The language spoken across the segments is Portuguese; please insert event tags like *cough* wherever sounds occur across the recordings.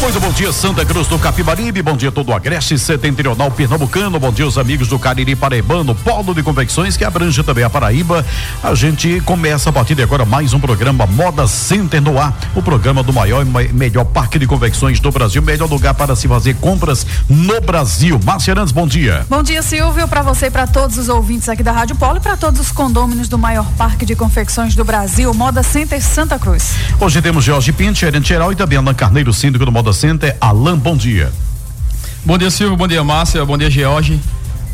Muito bom dia, Santa Cruz do Capibaribe, bom dia todo o Agreste Setentrional Pernambucano, bom dia os amigos do Cariri Paraibano, polo de convecções que abrange também a Paraíba. A gente começa a partir de agora mais um programa Moda Center no ar, o programa do maior e melhor parque de convecções do Brasil, melhor lugar para se fazer compras no Brasil. Márcia Arantes, bom dia. Bom dia, Silvio, para você e para todos os ouvintes aqui da Rádio Polo e para todos os condôminos do maior parque de confecções do Brasil, Moda Center Santa Cruz. Hoje temos Jorge Pinto, gerente geral e também Alan Carneiro, síndico do Moda Moda Center. Alain, bom dia. Bom dia, Silvio. Bom dia, Márcia. Bom dia, George.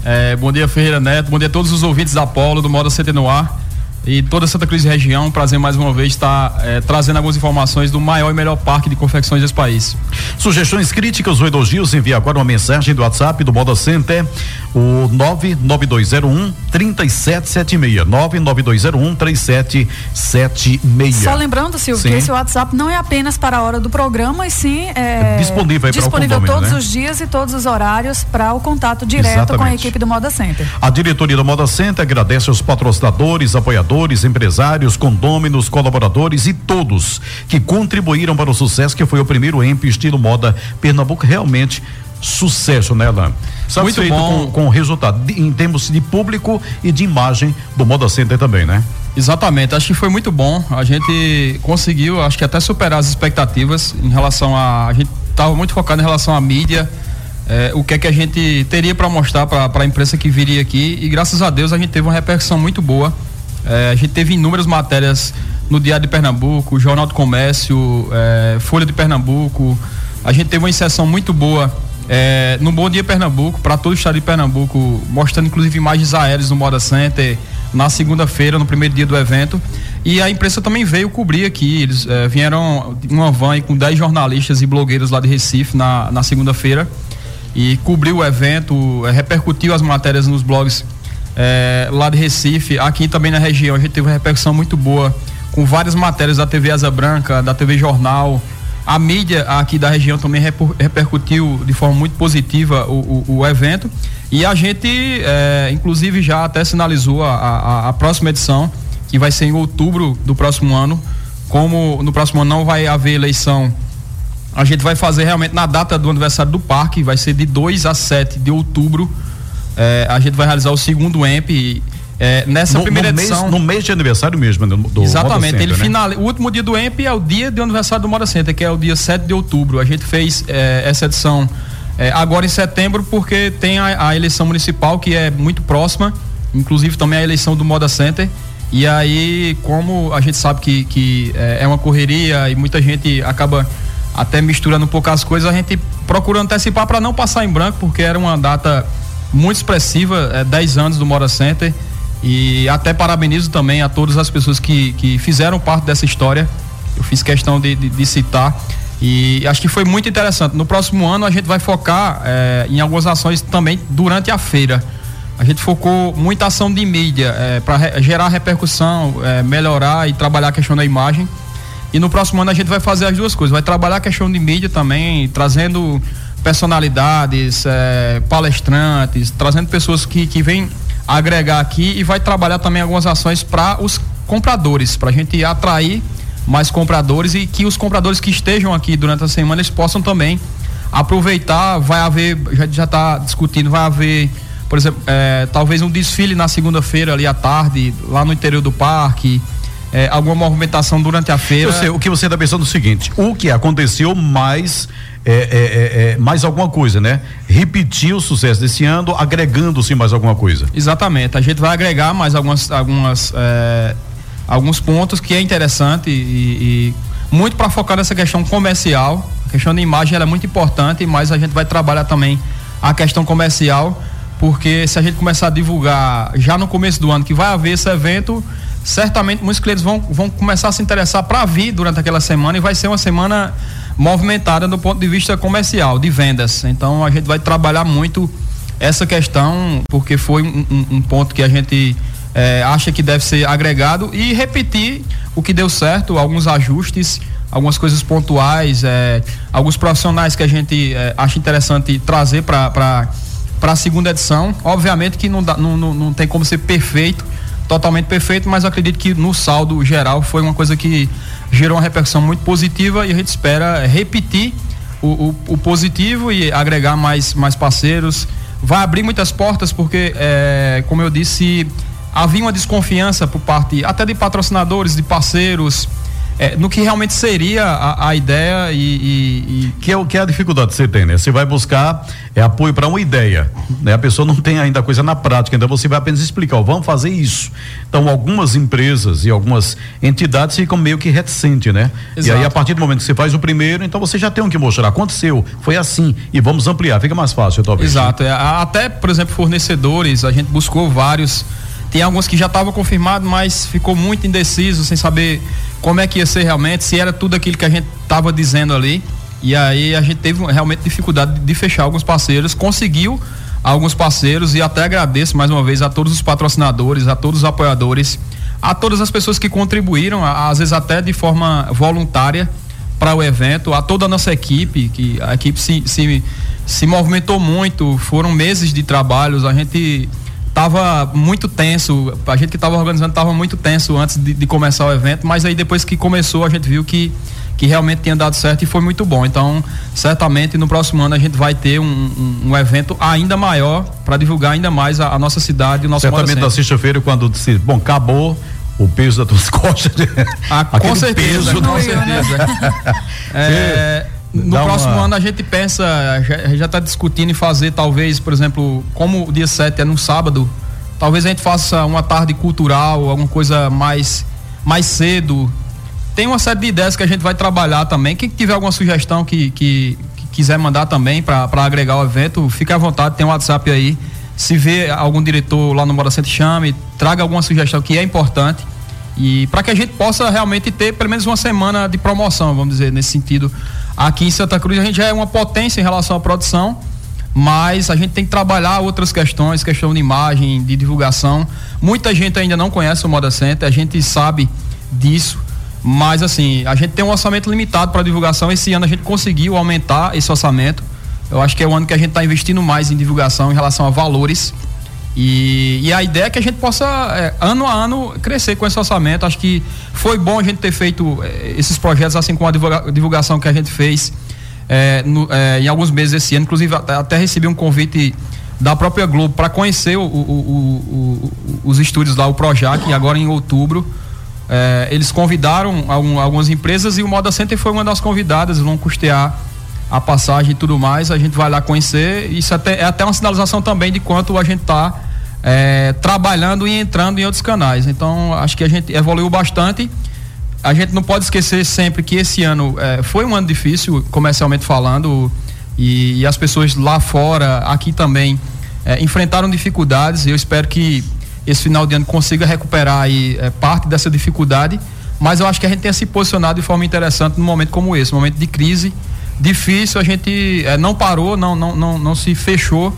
É, bom dia, Ferreira Neto. Bom dia a todos os ouvintes da Polo, do Moda Center no ar e toda Santa Cruz e região. Prazer mais uma vez estar é, trazendo algumas informações do maior e melhor parque de confecções desse país. Sugestões críticas ou elogios, envie agora uma mensagem do WhatsApp do Moda Center, o 99201 3776. 99201 3776. Só lembrando, Silvio, sim. que esse WhatsApp não é apenas para a hora do programa, e sim é, é disponível, disponível todos né? os dias e todos os horários para o contato direto Exatamente. com a equipe do Moda Center. A diretoria do Moda Center agradece aos patrocinadores apoiadores, empresários, condôminos, colaboradores e todos que contribuíram para o sucesso que foi o primeiro EMP estilo moda Pernambuco. Realmente sucesso, né, Alain? Satisfeito Muito bom. Com, com o resultado de, em termos de público e de imagem do Moda Center também, né? Exatamente, acho que foi muito bom. A gente conseguiu, acho que até superar as expectativas em relação a. A gente estava muito focado em relação à mídia é, o que é que a gente teria para mostrar para a imprensa que viria aqui e graças a Deus a gente teve uma repercussão muito boa. É, a gente teve inúmeras matérias no Diário de Pernambuco, Jornal do Comércio, é, Folha de Pernambuco. A gente teve uma inserção muito boa é, no Bom Dia Pernambuco, para todo o estado de Pernambuco, mostrando inclusive imagens aéreas no Moda Center na segunda-feira, no primeiro dia do evento. E a imprensa também veio cobrir aqui. Eles é, vieram uma van com 10 jornalistas e blogueiros lá de Recife na, na segunda-feira e cobriu o evento, é, repercutiu as matérias nos blogs é, lá de Recife, aqui também na região. A gente teve uma repercussão muito boa com várias matérias da TV Asa Branca, da TV Jornal. A mídia aqui da região também repercutiu de forma muito positiva o, o, o evento. E a gente, é, inclusive, já até sinalizou a, a, a próxima edição, que vai ser em outubro do próximo ano. Como no próximo ano não vai haver eleição a gente vai fazer realmente na data do aniversário do parque, vai ser de 2 a 7 de outubro. É, a gente vai realizar o segundo EMP. É, nessa no, primeira no edição. Mês, no mês de aniversário mesmo do, do Exatamente. Center, ele né? final, o último dia do EMP é o dia do aniversário do Moda Center, que é o dia 7 de outubro. A gente fez é, essa edição é, agora em setembro, porque tem a, a, eleição municipal que é muito próxima, inclusive também a eleição do Moda Center. E aí, como a gente sabe que, que é, é uma correria e muita gente acaba até misturando um pouco as coisas, a gente procura antecipar para não passar em branco, porque era uma data muito expressiva, é, 10 anos do Mora Center. E até parabenizo também a todas as pessoas que, que fizeram parte dessa história. Eu fiz questão de, de, de citar. E acho que foi muito interessante. No próximo ano a gente vai focar é, em algumas ações também durante a feira. A gente focou muita ação de mídia é, para re, gerar repercussão, é, melhorar e trabalhar a questão da imagem. E no próximo ano a gente vai fazer as duas coisas. Vai trabalhar a questão de mídia também, trazendo personalidades, é, palestrantes, trazendo pessoas que, que vêm agregar aqui e vai trabalhar também algumas ações para os compradores, para a gente atrair mais compradores e que os compradores que estejam aqui durante a semana eles possam também aproveitar. Vai haver, já está discutindo, vai haver, por exemplo, é, talvez um desfile na segunda-feira ali à tarde, lá no interior do parque é, alguma movimentação durante a feira. Eu sei, o que você está pensando é o seguinte: o que aconteceu mais. É, é, é, é, mais alguma coisa, né? Repetir o sucesso desse ano, agregando-se mais alguma coisa. Exatamente. A gente vai agregar mais algumas, algumas é, alguns pontos que é interessante e, e muito para focar nessa questão comercial. A questão da imagem é muito importante, mas a gente vai trabalhar também a questão comercial, porque se a gente começar a divulgar já no começo do ano que vai haver esse evento, certamente muitos clientes vão, vão começar a se interessar para vir durante aquela semana e vai ser uma semana movimentada do ponto de vista comercial, de vendas. Então a gente vai trabalhar muito essa questão, porque foi um, um, um ponto que a gente é, acha que deve ser agregado e repetir o que deu certo, alguns ajustes algumas coisas pontuais, é, alguns profissionais que a gente é, acha interessante trazer para a segunda edição. Obviamente que não, dá, não, não, não tem como ser perfeito, totalmente perfeito, mas acredito que no saldo geral foi uma coisa que gerou uma repercussão muito positiva e a gente espera repetir o, o, o positivo e agregar mais, mais parceiros. Vai abrir muitas portas porque, é, como eu disse, havia uma desconfiança por parte até de patrocinadores, de parceiros, é, no que realmente seria a, a ideia e, e, e, que é o que é a dificuldade que você tem, né? Você vai buscar é apoio para uma ideia, né? A pessoa não tem ainda a coisa na prática, então você vai apenas explicar, ó, vamos fazer isso. Então algumas empresas e algumas entidades ficam meio que reticentes, né? Exato. E aí a partir do momento que você faz o primeiro, então você já tem o um que mostrar, aconteceu, foi assim e vamos ampliar, fica mais fácil talvez. Exato, é, até por exemplo fornecedores, a gente buscou vários tem alguns que já estavam confirmados, mas ficou muito indeciso, sem saber como é que ia ser realmente, se era tudo aquilo que a gente estava dizendo ali. E aí a gente teve realmente dificuldade de fechar alguns parceiros, conseguiu alguns parceiros e até agradeço mais uma vez a todos os patrocinadores, a todos os apoiadores, a todas as pessoas que contribuíram, às vezes até de forma voluntária para o evento, a toda a nossa equipe, que a equipe se, se, se movimentou muito, foram meses de trabalhos, a gente tava muito tenso. A gente que estava organizando tava muito tenso antes de, de, começar o evento, mas aí depois que começou a gente viu que que realmente tinha dado certo e foi muito bom. Então, certamente no próximo ano a gente vai ter um, um, um evento ainda maior para divulgar ainda mais a, a, nossa cidade, o nosso Certamente na sexta-feira, quando se, bom, acabou o peso das tuas *laughs* costas. Ah, com certeza, peso, com certeza. *laughs* é, no Dá próximo uma... ano a gente pensa, já está discutindo em fazer talvez, por exemplo, como o dia 7 é no sábado, talvez a gente faça uma tarde cultural, alguma coisa mais, mais cedo. Tem uma série de ideias que a gente vai trabalhar também. Quem tiver alguma sugestão que, que, que quiser mandar também para agregar o evento, fique à vontade, tem um WhatsApp aí. Se vê algum diretor lá no Moda Centro, chame, traga alguma sugestão que é importante. E para que a gente possa realmente ter pelo menos uma semana de promoção, vamos dizer, nesse sentido Aqui em Santa Cruz a gente já é uma potência em relação à produção, mas a gente tem que trabalhar outras questões, questão de imagem, de divulgação. Muita gente ainda não conhece o Moda Center, a gente sabe disso, mas assim, a gente tem um orçamento limitado para divulgação. Esse ano a gente conseguiu aumentar esse orçamento. Eu acho que é o ano que a gente está investindo mais em divulgação em relação a valores. E, e, a ideia é que a gente possa, é, ano a ano, crescer com esse orçamento. Acho que foi bom a gente ter feito é, esses projetos, assim como a divulgação que a gente fez é, no, em alguns meses esse ano. Inclusive, até, até recebi um convite da própria Globo para conhecer o, o, o, os estúdios lá, o Projac, agora em outubro. Eles convidaram algum, algumas empresas e o Moda Center foi uma das convidadas, vão custear a passagem e tudo mais, a gente vai lá conhecer. Isso até, é até uma sinalização também de quanto a gente está é, trabalhando e entrando em outros canais. Então, acho que a gente evoluiu bastante. A gente não pode esquecer sempre que esse ano é, foi um ano difícil, comercialmente falando, e, e as pessoas lá fora, aqui também, é, enfrentaram dificuldades. Eu espero que esse final de ano consiga recuperar aí, é, parte dessa dificuldade. Mas eu acho que a gente tem se posicionado de forma interessante num momento como esse, um momento de crise difícil, a gente é, não parou, não, não, não, não se fechou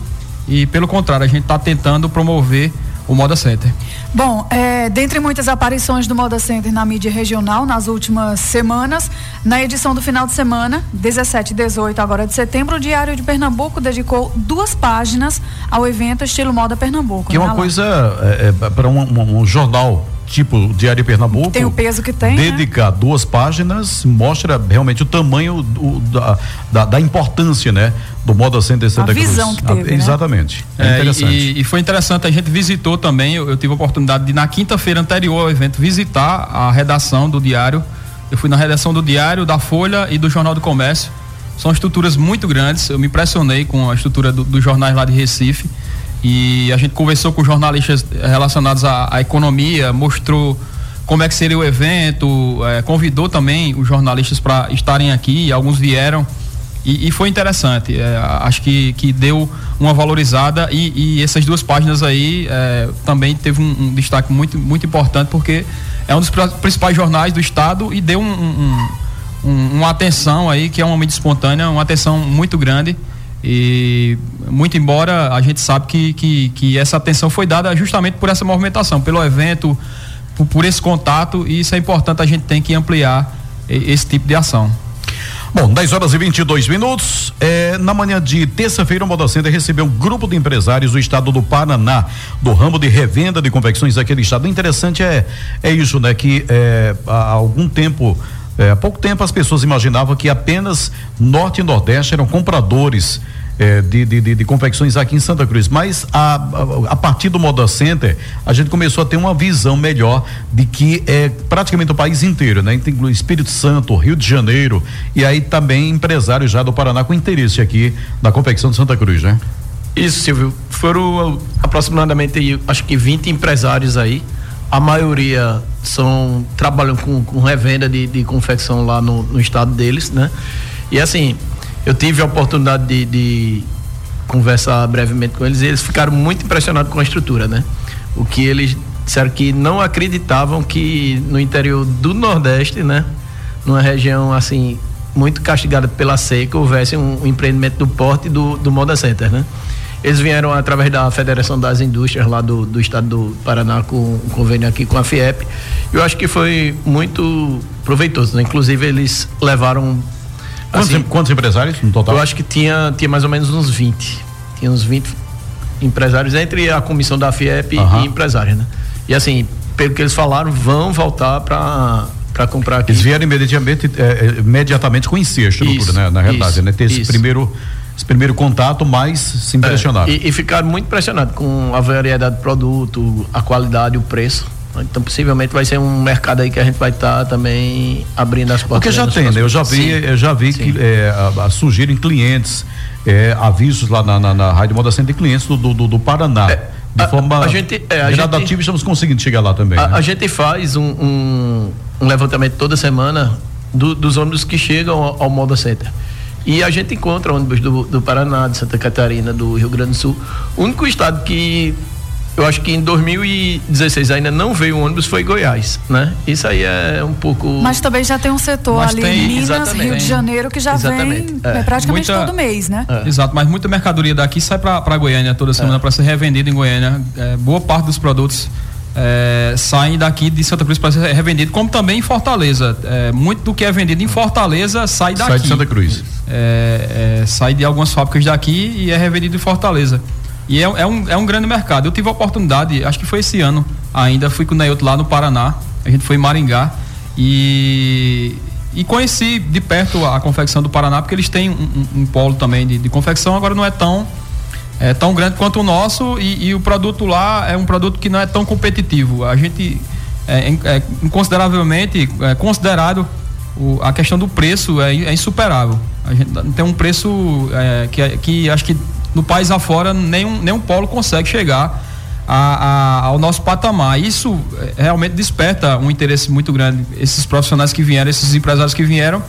e pelo contrário, a gente está tentando promover o Moda Center. Bom, é, dentre muitas aparições do Moda Center na mídia regional nas últimas semanas, na edição do final de semana, 17 e 18 agora de setembro, o Diário de Pernambuco dedicou duas páginas ao evento Estilo Moda Pernambuco. Que é uma né, coisa é, é, para um, um, um jornal tipo Diário de Pernambuco. Tem o peso que tem. Né? Dedicar né? duas páginas mostra realmente o tamanho do, da, da, da, importância, né? Do Moda Center Santa a visão Que teve, a, né? Exatamente. É, é interessante. E, e, foi interessante, a gente visitou também, eu, eu tive a oportunidade de, na quinta-feira anterior ao evento, visitar a redação do Diário. Eu fui na redação do Diário, da Folha e do Jornal do Comércio. São estruturas muito grandes. Eu me impressionei com a estrutura dos do jornais lá de Recife. E a gente conversou com jornalistas relacionados à, à economia, mostrou como é que seria o evento, é, convidou também os jornalistas para estarem aqui, alguns vieram. E, e foi interessante. É, acho que, que deu uma valorizada e, e essas duas páginas aí é, também teve um, um, destaque muito, muito importante porque é um dos principais jornais do estado e deu um, um, uma atenção aí que é uma mídia espontânea, uma atenção muito grande. E muito embora a gente sabe que, que, que essa atenção foi dada justamente por essa movimentação, pelo evento, por, por, esse contato, e isso é importante, a gente tem que ampliar esse tipo de ação. Bom, 10 horas e 22 minutos. É, na manhã de terça-feira, o Modocenter recebeu um grupo de empresários do estado do Paraná, do ramo de revenda de confecções daquele estado. O interessante é, é isso, né? Que é, há algum tempo. É, há pouco tempo as pessoas imaginavam que apenas Norte e Nordeste eram compradores é, de, de, de, de, confecções aqui em Santa Cruz. Mas a, a, a, partir do Moda Center, a gente começou a ter uma visão melhor de que é praticamente o país inteiro, né? Inclui Espírito Santo, Rio de Janeiro e aí também empresários já do Paraná com interesse aqui na confecção de Santa Cruz, né? Isso, Silvio. Foram aproximadamente, acho que 20 empresários aí. A maioria são trabalham com, com revenda de, de confecção lá no, no estado deles, né? E assim, eu tive a oportunidade de, de conversar brevemente com eles e eles ficaram muito impressionados com a estrutura, né? O que eles disseram que não acreditavam que no interior do Nordeste, né? Numa região assim muito castigada pela seca, houvesse um, um empreendimento do porte do, do Moda Center, né? Eles vieram através da Federação das Indústrias lá do, do estado do Paraná com um convênio aqui com a FIEP. Eu acho que foi muito proveitoso, né? Inclusive eles levaram Quantos, assim, quantos empresários no total? Eu acho que tinha, tinha mais ou menos uns 20. Tinha uns 20 empresários entre a comissão da FIEP uhum. e empresários, né? E assim, pelo que eles falaram, vão voltar para para comprar aqui. Eles vieram imediatamente, é, é imediatamente conhecer a estrutura, isso, né? Na realidade, isso, né? Ter esse primeiro esse primeiro contato, mas se impressionaram. É, e, e, ficaram muito impressionados com a variedade do produto, a qualidade, o preço. Então, possivelmente vai ser um mercado aí que a gente vai estar tá também abrindo as portas. Porque já tem, né? Eu já vi, eu já vi Sim. que é, a, a, surgirem clientes, é, avisos lá na, na, na Rádio Moda Center de clientes do, do, do Paraná. É, de a, forma a gente, é, gradativa, estamos conseguindo chegar lá também. A, né? a gente faz um, um, um, levantamento toda semana do, dos ônibus que chegam ao, ao Moda Center. E a gente encontra ônibus do, do Paraná, de Santa Catarina, do Rio Grande do Sul. O único estado que eu acho que em 2016 ainda não veio ônibus, foi Goiás, né? Isso aí é um pouco. Mas também já tem um setor mas ali tem, Minas, Rio de Janeiro, que já exatamente. vem é. é. praticamente muita, todo mês, né? É. Exato, mas muita mercadoria daqui sai para Goiânia toda semana é. para ser revendida em Goiânia. É, boa parte dos produtos é, saem daqui de Santa Cruz para ser revendido, como também em Fortaleza. É, muito do que é vendido em Fortaleza sai daqui. Sai de Santa Cruz. É, é, sai de algumas fábricas daqui e é revendido em Fortaleza. E é, é, um, é um grande mercado. Eu tive a oportunidade, acho que foi esse ano ainda, fui com o Neilton lá no Paraná, a gente foi em Maringá e, e conheci de perto a confecção do Paraná, porque eles têm um, um, um polo também de, de, confecção, agora não é tão é tão grande quanto o nosso e, e, o produto lá é um produto que não é tão competitivo. A gente é, é consideravelmente é considerado o, a questão do preço é, é, insuperável. A gente tem um preço é, que, que acho que no país afora nenhum, nenhum polo consegue chegar a, a, ao nosso patamar. Isso realmente desperta um interesse muito grande. Esses profissionais que vieram, esses empresários que vieram,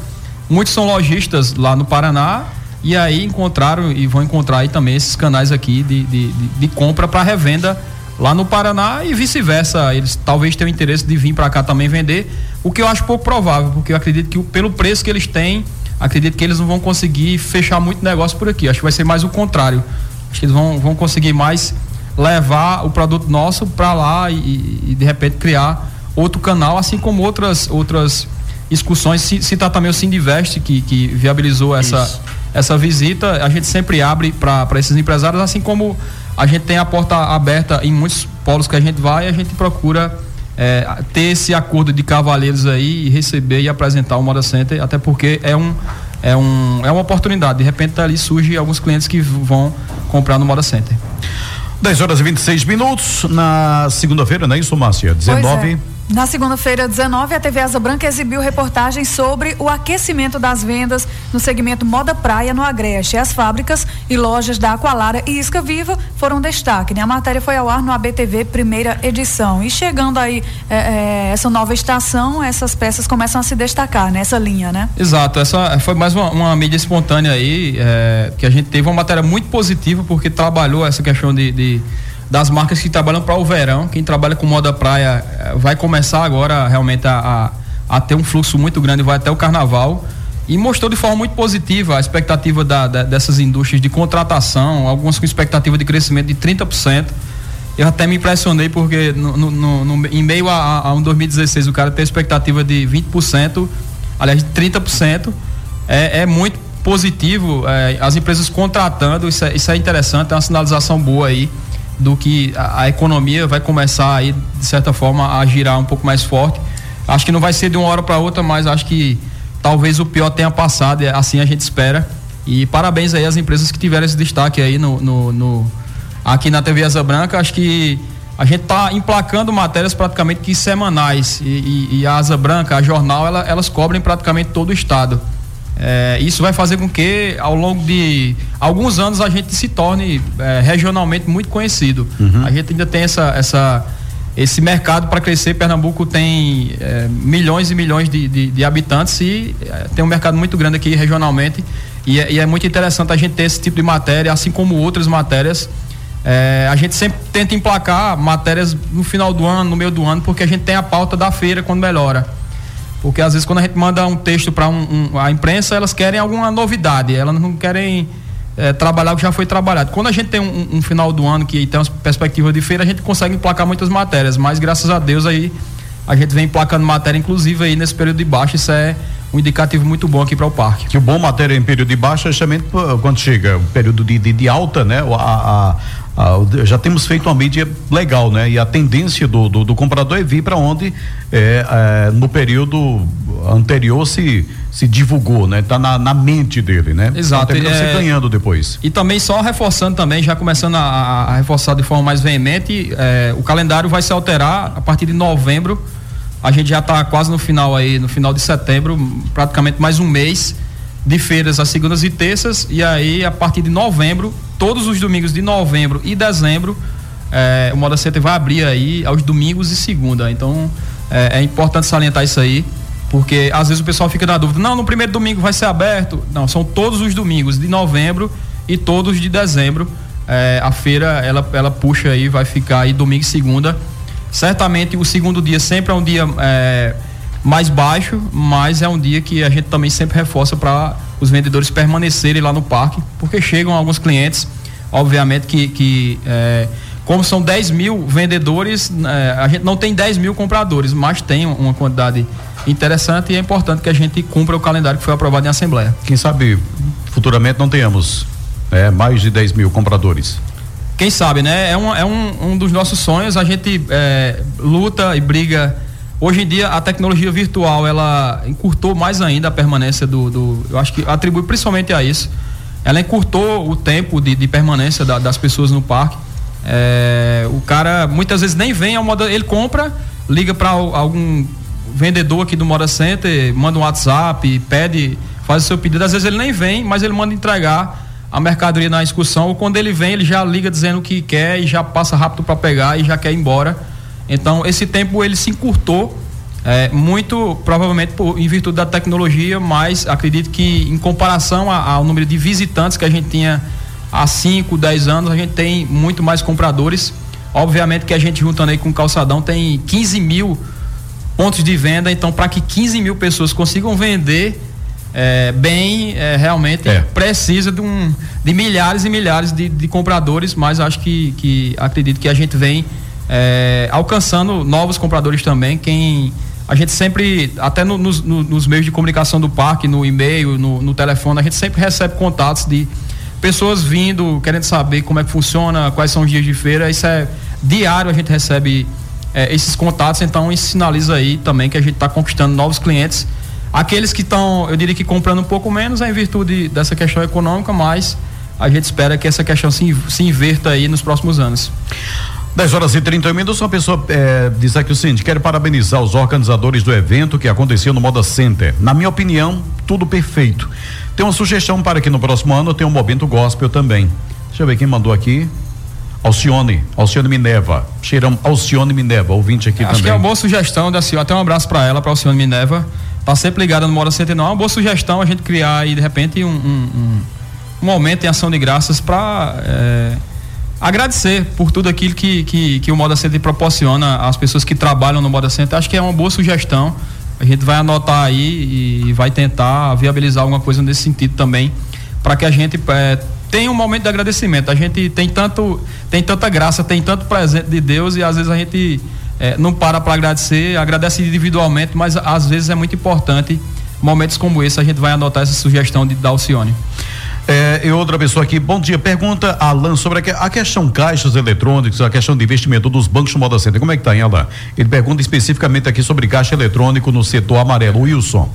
muitos são lojistas lá no Paraná e aí encontraram e vão encontrar aí também esses canais aqui de, de, de, de compra para revenda lá no Paraná e vice-versa. Eles talvez tenham interesse de vir para cá também vender, o que eu acho pouco provável, porque eu acredito que pelo preço que eles têm acredito que eles não vão conseguir fechar muito negócio por aqui. Acho que vai ser mais o contrário. Acho que eles vão, vão conseguir mais levar o produto nosso para lá e, e, de repente criar outro canal, assim como outras outras excursões. Citar também o Sindivest, que, que viabilizou essa, essa visita. A gente sempre abre para esses empresários, assim como a gente tem a porta aberta em muitos polos que a gente vai, a gente procura é, ter esse acordo de cavalheiros aí e receber e apresentar o Moda Center, até porque é um é, um, é uma oportunidade. De repente ali surge alguns clientes que vão comprar no Moda Center. 10 horas e 26 minutos na segunda-feira, não é isso, Márcia? 19 na segunda-feira, 19, a TV Asa Branca exibiu reportagens sobre o aquecimento das vendas no segmento Moda Praia no Agreste. As fábricas e lojas da Aqualara e Isca Viva foram destaque. Né? A matéria foi ao ar no ABTV, primeira edição. E chegando aí é, é, essa nova estação, essas peças começam a se destacar nessa linha, né? Exato. Essa foi mais uma, uma mídia espontânea aí, é, que a gente teve uma matéria muito positiva, porque trabalhou essa questão de, de das marcas que trabalham para o verão. Quem trabalha com moda praia eh, vai começar agora realmente a, a, a, ter um fluxo muito grande, vai até o carnaval. E mostrou de forma muito positiva a expectativa da, da, dessas indústrias de contratação, algumas com expectativa de crescimento de 30%. Eu até me impressionei porque no, no, no, em meio a, a, um 2016 o cara tem expectativa de 20%. aliás, 30%. É, é muito positivo, é, as empresas contratando, isso é, isso é interessante, é uma sinalização boa aí do que a, a, economia vai começar aí, de certa forma, a girar um pouco mais forte. Acho que não vai ser de uma hora para outra, mas acho que talvez o pior tenha passado, assim a gente espera. E parabéns aí às empresas que tiveram esse destaque aí no, no, no aqui na TV Asa Branca. Acho que a gente está emplacando matérias praticamente que semanais. E, e, e, a Asa Branca, a jornal, ela, elas cobrem praticamente todo o estado. É, isso vai fazer com que ao longo de alguns anos a gente se torne é, regionalmente muito conhecido. Uhum. A gente ainda tem essa, essa esse mercado para crescer. Pernambuco tem é, milhões e milhões de, de, de habitantes e é, tem um mercado muito grande aqui regionalmente. E é, e é, muito interessante a gente ter esse tipo de matéria, assim como outras matérias. É, a gente sempre tenta emplacar matérias no final do ano, no meio do ano, porque a gente tem a pauta da feira quando melhora. Porque às vezes quando a gente manda um texto para um, um, a imprensa, elas querem alguma novidade, elas não querem é, trabalhar o que já foi trabalhado. Quando a gente tem um, um, final do ano que tem uma perspectiva de feira, a gente consegue emplacar muitas matérias, mas graças a Deus aí a gente vem emplacando matéria, inclusive aí nesse período de baixa, isso é um indicativo muito bom aqui para o parque. Que o bom matéria em período de baixa é justamente quando chega o período de, de, de alta, né? A, a, ah, já temos feito uma mídia legal, né? E a tendência do, do, do comprador é vir para onde é, é, no período anterior se se divulgou, né? Tá na, na mente dele, né? Exato. Então, é, ganhando depois. E também só reforçando também, já começando a, a reforçar de forma mais veemente, é, o calendário vai se alterar a partir de novembro. A gente já está quase no final aí, no final de setembro, praticamente mais um mês de feiras às segundas e terças e aí a partir de novembro, todos os domingos de novembro e dezembro, é, o Moda Center vai abrir aí aos domingos e segunda. Então é, é, importante salientar isso aí, porque às vezes o pessoal fica na dúvida, não, no primeiro domingo vai ser aberto. Não, são todos os domingos de novembro e todos de dezembro. É, a feira ela, ela puxa aí, vai ficar aí domingo e segunda. Certamente o segundo dia sempre é um dia é, mais baixo, mas é um dia que a gente também sempre reforça para os vendedores permanecerem lá no parque, porque chegam alguns clientes, obviamente que, que é, como são 10 mil vendedores, é, a gente não tem 10 mil compradores, mas tem uma quantidade interessante e é importante que a gente cumpra o calendário que foi aprovado em Assembleia. Quem sabe futuramente não tenhamos é, mais de 10 mil compradores. Quem sabe, né? É, um, é um, um dos nossos sonhos, a gente é, luta e briga Hoje em dia a tecnologia virtual ela encurtou mais ainda a permanência do, do eu acho que atribui principalmente a isso. Ela encurtou o tempo de, de permanência da, das pessoas no parque. É, o cara muitas vezes nem vem ao moda, ele compra, liga para algum vendedor aqui do Moda Center, manda um WhatsApp, pede, faz o seu pedido. Às vezes ele nem vem, mas ele manda entregar a mercadoria na excursão. Ou quando ele vem, ele já liga dizendo o que quer e já passa rápido para pegar e já quer ir embora então, esse tempo ele se encurtou é, muito provavelmente por, em virtude da tecnologia, mas acredito que em comparação a, ao número de visitantes que a gente tinha há 5, 10 anos, a gente tem muito mais compradores. Obviamente que a gente juntando aí com o calçadão tem 15 mil pontos de venda, então para que 15 mil pessoas consigam vender é, bem, é, realmente é. precisa de, um, de milhares e milhares de, de compradores, mas acho que, que acredito que a gente vem é, alcançando novos compradores também. Quem a gente sempre, até no, nos, no, nos meios de comunicação do parque, no e-mail, no, no, telefone, a gente sempre recebe contatos de pessoas vindo, querendo saber como é que funciona, quais são os dias de feira. Isso é diário, a gente recebe é, esses contatos, então isso sinaliza aí também que a gente está conquistando novos clientes. Aqueles que estão, eu diria que comprando um pouco menos é em virtude dessa questão econômica, mas a gente espera que essa questão se, se inverta aí nos próximos anos. 10 horas e 30 minutos, uma pessoa é, diz aqui o seguinte: quero parabenizar os organizadores do evento que aconteceu no Moda Center. Na minha opinião, tudo perfeito. Tem uma sugestão para que no próximo ano tenha um momento gospel também. Deixa eu ver quem mandou aqui. Alcione, Alcione Mineva. Cheirão Alcione Mineva, ouvinte aqui Acho também. Acho que é uma boa sugestão da Alcione. Até um abraço para ela, para Alcione Mineva. Tá sempre ligada no Moda Center, não. É uma boa sugestão a gente criar aí, de repente, um, um, um, momento em ação de graças para. É agradecer por tudo aquilo que, que, que o Moda Center proporciona às pessoas que trabalham no Moda Center. Acho que é uma boa sugestão. A gente vai anotar aí e vai tentar viabilizar alguma coisa nesse sentido também, para que a gente é, tenha um momento de agradecimento. A gente tem tanto, tem tanta graça, tem tanto presente de Deus e às vezes a gente é, não para para agradecer, agradece individualmente, mas às vezes é muito importante momentos como esse a gente vai anotar essa sugestão de Dalcione. É, e outra pessoa aqui, bom dia. Pergunta Alan sobre a, questão caixas eletrônicos, a questão de investimento dos bancos de moda center. Como é que tá, hein, Alan? Ele pergunta especificamente aqui sobre caixa eletrônico no setor amarelo. Wilson.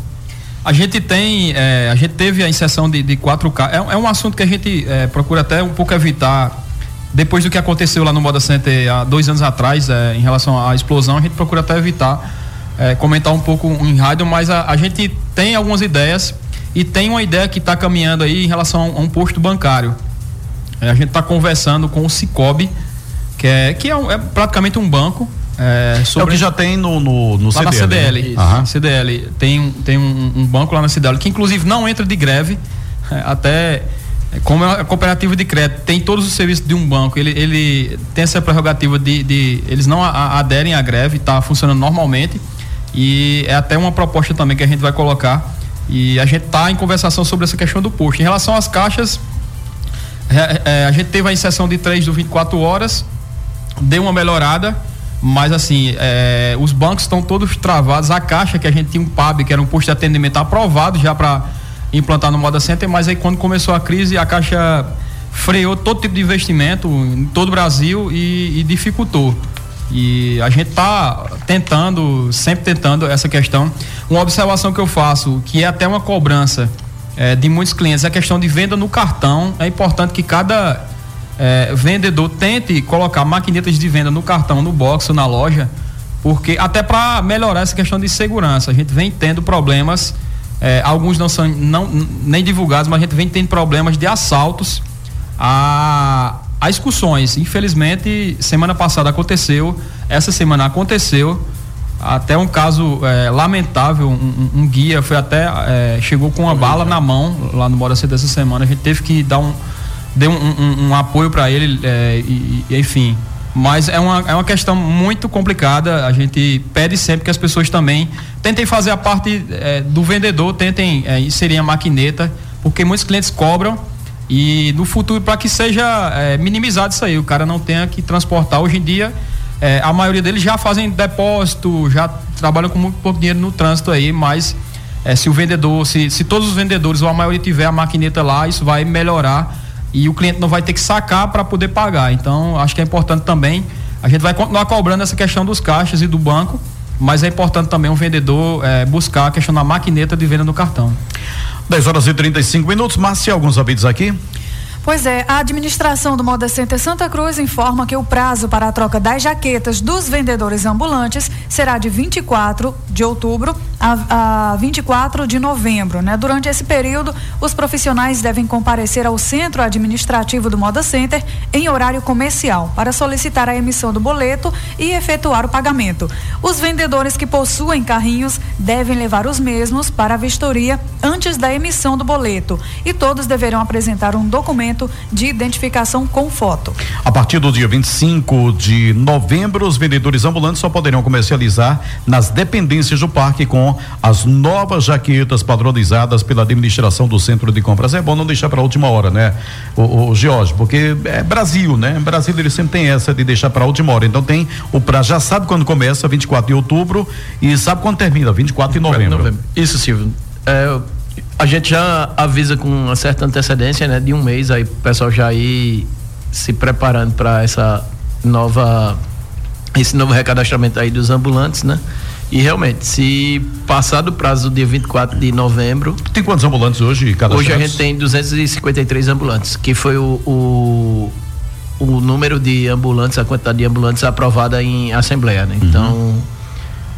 A gente tem, é, a gente teve a inserção de, de 4K. É, é, um assunto que a gente é, procura até um pouco evitar. Depois do que aconteceu lá no Moda Center há dois anos atrás, é, em relação à explosão, a gente procura até evitar é, comentar um pouco em rádio, mas a, a gente tem algumas ideias e tem uma ideia que está caminhando aí em relação a um, posto bancário. É, a gente está conversando com o Cicobi, que é, que é, um, é praticamente um banco. É, sobre... é, o que já tem no, no, no lá CDL. Na CDL, né? CDL. Tem, tem um, um, banco lá na CDL que inclusive não entra de greve, *laughs* até como é cooperativa de crédito, tem todos os serviços de um banco, ele, ele tem essa prerrogativa de, de eles não a, a aderem à greve, está funcionando normalmente e é até uma proposta também que a gente vai colocar e a gente está em conversação sobre essa questão do posto. Em relação às caixas, é, é, a gente teve a inserção de 3 do 24 horas, deu uma melhorada, mas assim, é, os bancos estão todos travados. A caixa que a gente tinha um PAB, que era um posto de atendimento aprovado já para implantar no Moda Center, mas aí quando começou a crise, a caixa freou todo tipo de investimento em todo o Brasil e, e dificultou. E a gente está tentando, sempre tentando essa questão. Uma observação que eu faço, que é até uma cobrança é, de muitos clientes, é a questão de venda no cartão. É importante que cada é, vendedor tente colocar maquinetas de venda no cartão, no box ou na loja, porque até para melhorar essa questão de segurança. A gente vem tendo problemas, é, alguns não são não, nem divulgados, mas a gente vem tendo problemas de assaltos a Há excursões, infelizmente, semana passada aconteceu, essa semana aconteceu, até um caso é, lamentável, um, um, guia foi até, é, chegou com uma bala na mão lá no Bora dessa semana, a gente teve que dar um, deu um, um apoio para ele, é, e, e, enfim. Mas é uma, é uma questão muito complicada. A gente pede sempre que as pessoas também tentem fazer a parte é, do vendedor, tentem é, inserir a maquineta, porque muitos clientes cobram e no futuro, para que seja é, minimizado isso aí, o cara não tenha que transportar. Hoje em dia, a maioria deles já fazem depósito, já trabalham com muito pouco dinheiro no trânsito aí, mas se o vendedor, se, se todos os vendedores ou a maioria tiver a maquineta lá, isso vai melhorar e o cliente não vai ter que sacar para poder pagar. Então, acho que é importante também. A gente vai continuar cobrando essa questão dos caixas e do banco, mas é importante também o vendedor é, buscar a questão da maquineta de venda no cartão. 10 horas e 35 minutos. Márcia, alguns ouvidos aqui? Pois é, a administração do Moda Center Santa Cruz informa que o prazo para a troca das jaquetas dos vendedores ambulantes será de 24 de outubro a, a 24 de novembro. Né? Durante esse período, os profissionais devem comparecer ao centro administrativo do Moda Center em horário comercial para solicitar a emissão do boleto e efetuar o pagamento. Os vendedores que possuem carrinhos devem levar os mesmos para a vistoria antes da emissão do boleto e todos deverão apresentar um documento documento de identificação com foto. A partir do dia 25 de novembro, os vendedores ambulantes só poderão comercializar nas dependências do parque com as novas jaquetas padronizadas pela administração do centro de compras. É bom não deixar para a última hora, né, o, o Jorge, porque é Brasil, né? Brasil ele sempre tem essa de deixar para a última hora. Então tem o prazo, já sabe quando começa, 24 de outubro, e sabe quando termina, 24 de novembro. novembro. Isso, Silvio. É, a gente já avisa com uma certa antecedência, né, de um mês aí o pessoal já ir se preparando para essa nova esse novo recadastramento aí dos ambulantes, né? E realmente, se passar do prazo do dia 24 de novembro. Tem quantos ambulantes hoje? Hoje a gente tem 253 ambulantes, que foi o, o, o número de ambulantes, a quantidade de ambulantes aprovada em assembleia, né? Então. Uhum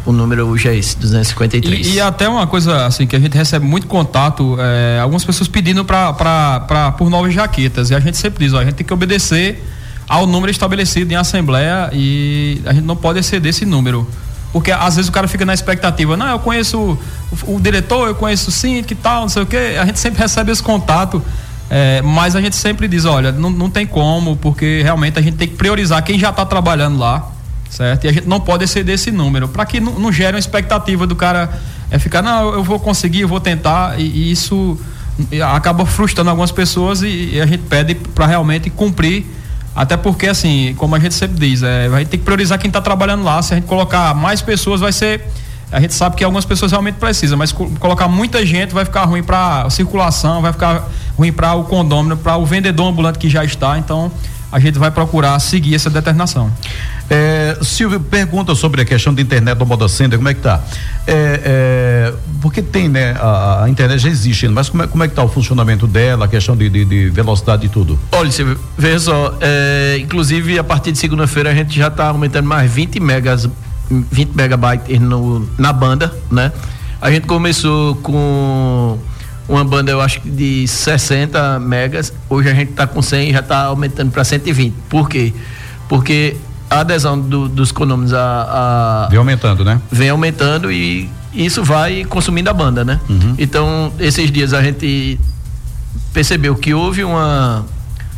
o número hoje é esse, 253. E, e até uma coisa assim que a gente recebe muito contato, é, algumas pessoas pedindo para por novas jaquetas. E a gente sempre diz, ó, a gente tem que obedecer ao número estabelecido em assembleia e a gente não pode exceder esse número. Porque às vezes o cara fica na expectativa, não, eu conheço o, o diretor, eu conheço o síndico e tal, não sei o quê. A gente sempre *laughs* recebe esse contato. É, mas a gente sempre diz, olha, não, não tem como, porque realmente a gente tem que priorizar quem já está trabalhando lá certo? E a gente não pode exceder esse número, para que não, não gere uma expectativa do cara é ficar, não, eu vou conseguir, eu vou tentar, e, e isso acaba frustrando algumas pessoas e, e a gente pede para realmente cumprir, até porque, assim, como a gente sempre diz, é, a gente tem que priorizar quem está trabalhando lá, se a gente colocar mais pessoas, vai ser A gente sabe que algumas pessoas realmente precisam, mas co colocar muita gente vai ficar ruim para circulação, vai ficar ruim para o condômino, para o vendedor ambulante que já está. Então, a gente vai procurar seguir essa determinação. É, Silvio pergunta sobre a questão da internet do Moda Center, como é que tá? É, é, porque tem, né? A, a, internet já existe, mas como é, como é que tá o funcionamento dela, a questão de, de, de velocidade e tudo? Olha, Silvio, veja só, é, inclusive a partir de segunda-feira a gente já está aumentando mais 20 megas, 20 megabytes no, na banda, né? A gente começou com uma banda, eu acho que de 60 megas, hoje a gente está com 100 e já está aumentando para 120. Por quê? Porque a adesão do, dos condôminos a, a, Vem aumentando, né? Vem aumentando e isso vai consumindo a banda, né? Uhum. Então, esses dias a gente percebeu que houve uma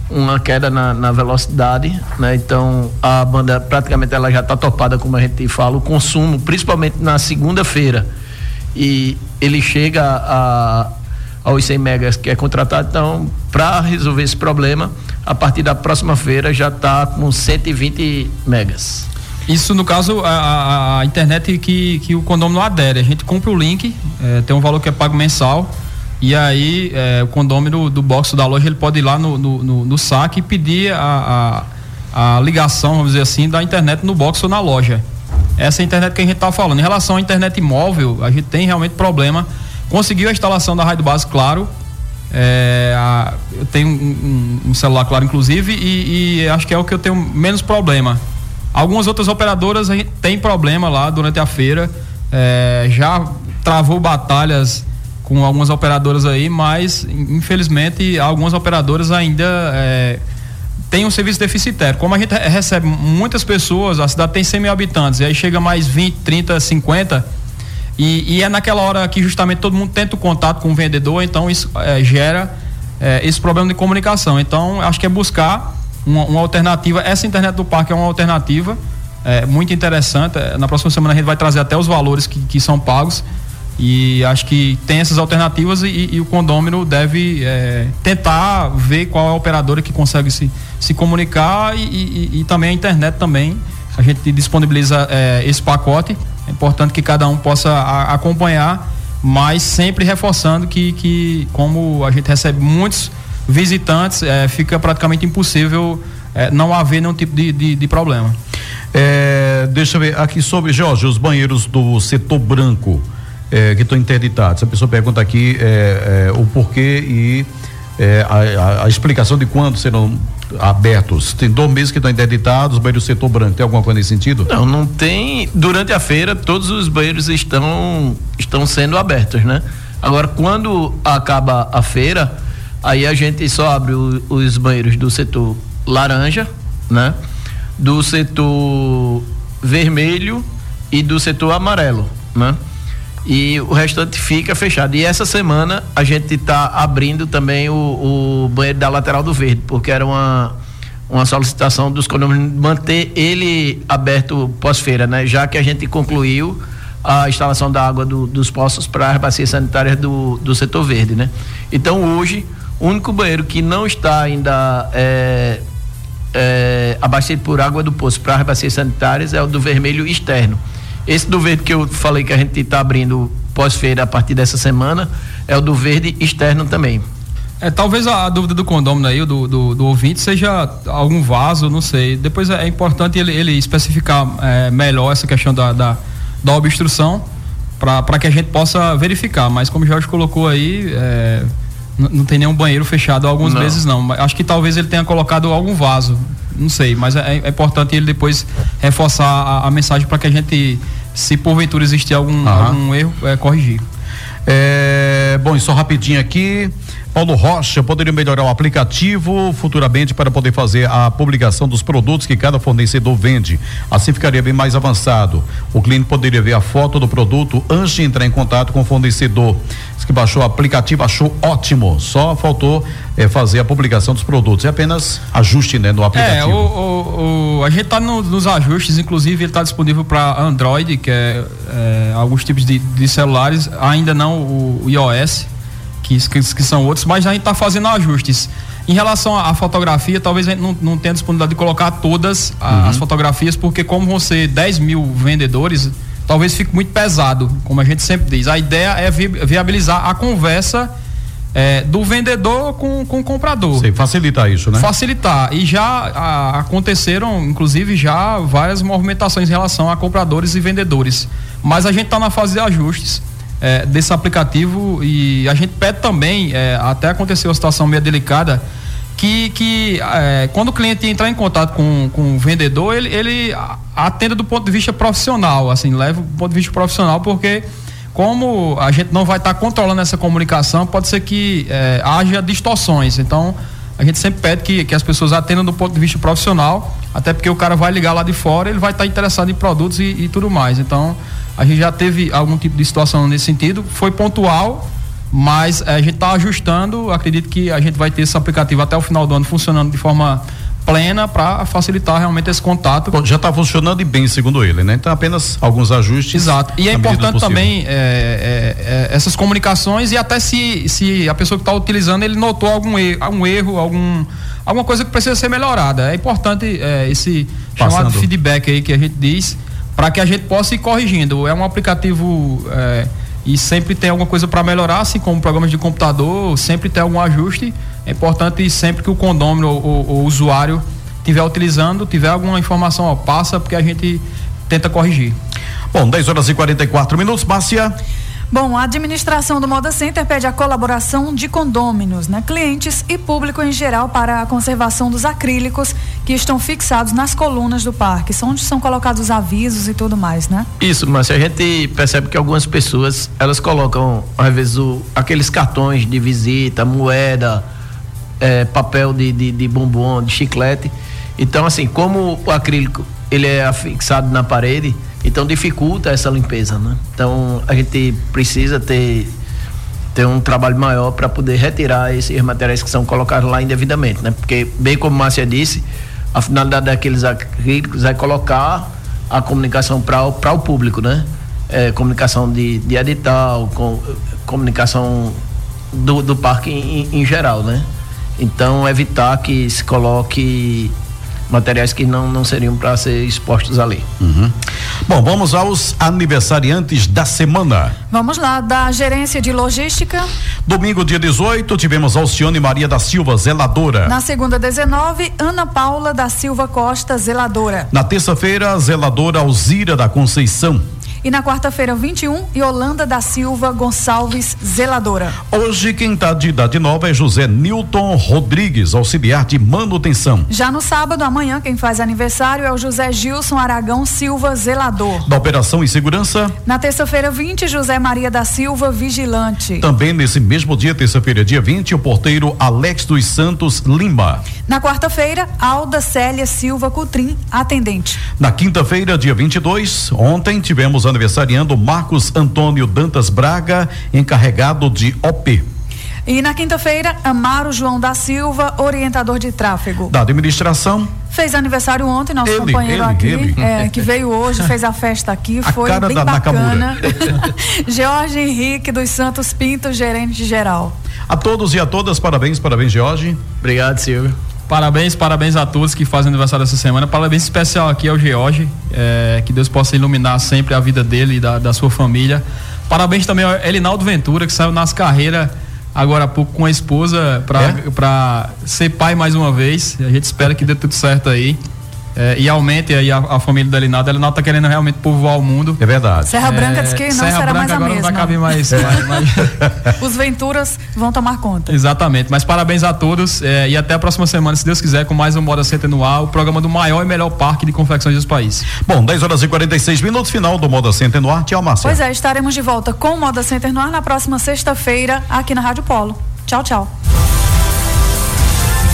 uma queda na, na, velocidade, né? Então a banda praticamente ela já está topada, como a gente fala, o consumo, principalmente na segunda-feira, e ele chega a, aos 100 megas que é contratado. Então, para resolver esse problema, a partir da próxima feira já está com 120 megas. Isso, no caso, a, a, internet que, que o condomínio adere. A gente compra o link, é, tem um valor que é pago mensal. E aí, é, o condomínio do box da loja, ele pode ir lá no, no, no, no saque e pedir a, a, a, ligação, vamos dizer assim, da internet no box ou na loja. Essa é a internet que a gente está falando. Em relação à internet móvel, a gente tem realmente problema Conseguiu a instalação da Rádio Base, claro. É, a, eu tenho um, um, celular, claro, inclusive, e, e, acho que é o que eu tenho menos problema. Algumas outras operadoras tem problema lá durante a feira. É, já travou batalhas com algumas operadoras aí, mas infelizmente algumas operadoras ainda é, têm um serviço deficitário. Como a gente recebe muitas pessoas, a cidade tem 100 mil habitantes, e aí chega mais 20, 30, 50 e, e, é naquela hora que justamente todo mundo tenta o contato com o vendedor, então isso é, gera é, esse problema de comunicação. Então, acho que é buscar uma, uma, alternativa. Essa internet do parque é uma alternativa é, muito interessante. Na próxima semana a gente vai trazer até os valores que, que são pagos. E acho que tem essas alternativas e, e o condômino deve tentar ver qual é a operadora que consegue se, se comunicar e, e, e também a internet também. A gente disponibiliza esse pacote é importante que cada um possa a, acompanhar, mas sempre reforçando que, que, como a gente recebe muitos visitantes, é, fica praticamente impossível é, não haver nenhum tipo de, de, de problema. É, deixa eu ver aqui sobre, Jorge, os banheiros do setor branco é, que estão interditados. A pessoa pergunta aqui é, é, o porquê e a, a, a, explicação de quando serão abertos? Tem dois meses que estão interditados, banheiro setor branco, tem alguma coisa nesse sentido? Não, não tem. Durante a feira, todos os banheiros estão, estão sendo abertos, né? Agora, quando acaba a feira, aí a gente só abre o, os banheiros do setor laranja, né? Do setor vermelho e do setor amarelo, né? E o restante fica fechado. E essa semana a gente está abrindo também o, o, banheiro da lateral do verde, porque era uma, uma solicitação dos condomínios manter ele aberto pós-feira, né? Já que a gente concluiu a instalação da água do, dos poços para as bacias sanitárias do, do setor verde, né? Então hoje, o único banheiro que não está ainda é, é, abastecido por água do poço para as bacias sanitárias é o do vermelho externo. Esse do verde que eu falei que a gente está abrindo pós-feira a partir dessa semana é o do verde externo também. É, talvez a, dúvida do condômino aí, do, do, do, ouvinte, seja algum vaso, não sei. Depois é, importante ele, ele especificar é, melhor essa questão da, da, da obstrução para que a gente possa verificar. Mas como o Jorge colocou aí, é, não tem nenhum banheiro fechado há alguns não. meses não. Acho que talvez ele tenha colocado algum vaso não sei, mas é, é importante ele depois reforçar a, a mensagem para que a gente, se porventura existir algum, algum erro, é, corrigir. É, bom, e só rapidinho aqui. Paulo Rocha poderia melhorar o aplicativo futuramente para poder fazer a publicação dos produtos que cada fornecedor vende. Assim ficaria bem mais avançado. O cliente poderia ver a foto do produto antes de entrar em contato com o fornecedor. Diz que baixou o aplicativo, achou ótimo. Só faltou é, fazer a publicação dos produtos. É apenas ajuste né, no aplicativo. É, o, o, o a gente está no, nos ajustes, inclusive ele está disponível para Android, que é, é, alguns tipos de, de celulares, ainda não o, o iOS que, que, são outros, mas a gente está fazendo ajustes. Em relação à fotografia, talvez a gente não, não tenha disponibilidade de colocar todas a, uhum. as fotografias, porque como vão ser 10 mil vendedores, talvez fique muito pesado, como a gente sempre diz. A ideia é vi viabilizar a conversa é, do vendedor com, com o comprador. Facilitar isso, né? Facilitar. E já a, aconteceram, inclusive, já várias movimentações em relação a compradores e vendedores. Mas a gente está na fase de ajustes. É, desse aplicativo e a gente pede também, é, até aconteceu uma situação meio delicada, que, que é, quando o cliente entrar em contato com, com o vendedor, ele, ele atenda do ponto de vista profissional, assim, leva do ponto de vista profissional, porque como a gente não vai estar tá controlando essa comunicação, pode ser que é, haja distorções. Então, a gente sempre pede que, que as pessoas atendam do ponto de vista profissional, até porque o cara vai ligar lá de fora, ele vai estar tá interessado em produtos e, e, tudo mais. Então, a gente já teve algum tipo de situação nesse sentido, foi pontual, mas é, a gente está ajustando. Acredito que a gente vai ter esse aplicativo até o final do ano funcionando de forma plena para facilitar realmente esse contato. Bom, já está funcionando e bem, segundo ele, né? Então apenas alguns ajustes. Exato. E é importante também é, é, é, essas comunicações e até se, se a pessoa que está utilizando ele notou algum erro, algum erro, algum alguma coisa que precisa ser melhorada. É importante é, esse Passando. chamado feedback aí que a gente diz para que a gente possa ir corrigindo. É um aplicativo é, e sempre tem alguma coisa para melhorar, assim como programas de computador, sempre tem algum ajuste. É importante sempre que o condômino ou o usuário estiver utilizando, tiver alguma informação, ó, passa, porque a gente tenta corrigir. Bom, 10 horas e 44 minutos, Márcia. Bom, a administração do Moda Center pede a colaboração de condôminos, né, clientes e público em geral para a conservação dos acrílicos que estão fixados nas colunas do parque, são onde são colocados os avisos e tudo mais, né? Isso, mas a gente percebe que algumas pessoas elas colocam às vezes o, aqueles cartões de visita, moeda, é, papel de, de, de bombom, de chiclete. Então, assim, como o acrílico ele é afixado na parede, então dificulta essa limpeza, né? Então a gente precisa ter ter um trabalho maior para poder retirar esses materiais que são colocados lá indevidamente, né? Porque bem como Márcia disse, a finalidade daqueles acrílicos é colocar a comunicação para o público, né? É, comunicação de, de edital, com, comunicação do, do parque em, em geral, né? Então evitar que se coloque materiais que não, não seriam para ser expostos ali. Uhum. Bom, vamos aos aniversariantes da semana. Vamos lá, da gerência de logística. Domingo, dia 18, tivemos Alcione Maria da Silva, zeladora. Na segunda, 19, Ana Paula da Silva Costa, zeladora. Na terça-feira, zeladora Alzira da Conceição. E na quarta-feira, 21, Yolanda da Silva Gonçalves, zeladora. Hoje, quem está de idade nova é José Newton Rodrigues, auxiliar de manutenção. Já no sábado, amanhã, quem faz aniversário é o José Gilson Aragão Silva, zelador. Da Operação e Segurança. Na terça-feira, 20, José Maria da Silva, vigilante. Também nesse mesmo dia, terça-feira, dia 20, o porteiro Alex dos Santos Lima. Na quarta-feira, Alda Célia Silva Cutrim, atendente. Na quinta-feira, dia 22, ontem tivemos a aniversariando Marcos Antônio Dantas Braga, encarregado de OP. E na quinta-feira, Amaro João da Silva, orientador de tráfego. Da administração. Fez aniversário ontem, nosso ele, companheiro ele, aqui, ele. É, que veio hoje, fez a festa aqui, *laughs* a foi bem da, bacana. *laughs* Jorge Henrique dos Santos Pinto, gerente geral. A todos e a todas, parabéns, parabéns, Jorge. Obrigado, Silvio. Parabéns, parabéns a todos que fazem aniversário essa semana. Parabéns especial aqui ao George. É, que Deus possa iluminar sempre a vida dele e da, da sua família. Parabéns também ao Elinaldo Ventura, que saiu nas carreiras agora há pouco com a esposa para é? ser pai mais uma vez. A gente espera que dê tudo certo aí é, e aumente aí a, a família da Elinaldo. A Elinaldo está querendo realmente povoar o mundo. É verdade. Serra Branca diz que não Serra será Branca mais a agora mesma. não vai caber mais. *laughs* É. mais, mais... Os Venturas vão tomar conta. Exatamente. Mas parabéns a todos é, e até a próxima semana, se Deus quiser, com mais um Moda Center no ar, o programa do maior e melhor parque de confecções dos países. Bom, 10 horas e 46 minutos, final do Moda Center no ar. Tchau, Márcia. Pois é, estaremos de volta com o Moda Center no ar na próxima sexta-feira, aqui na Rádio Polo. Tchau, tchau.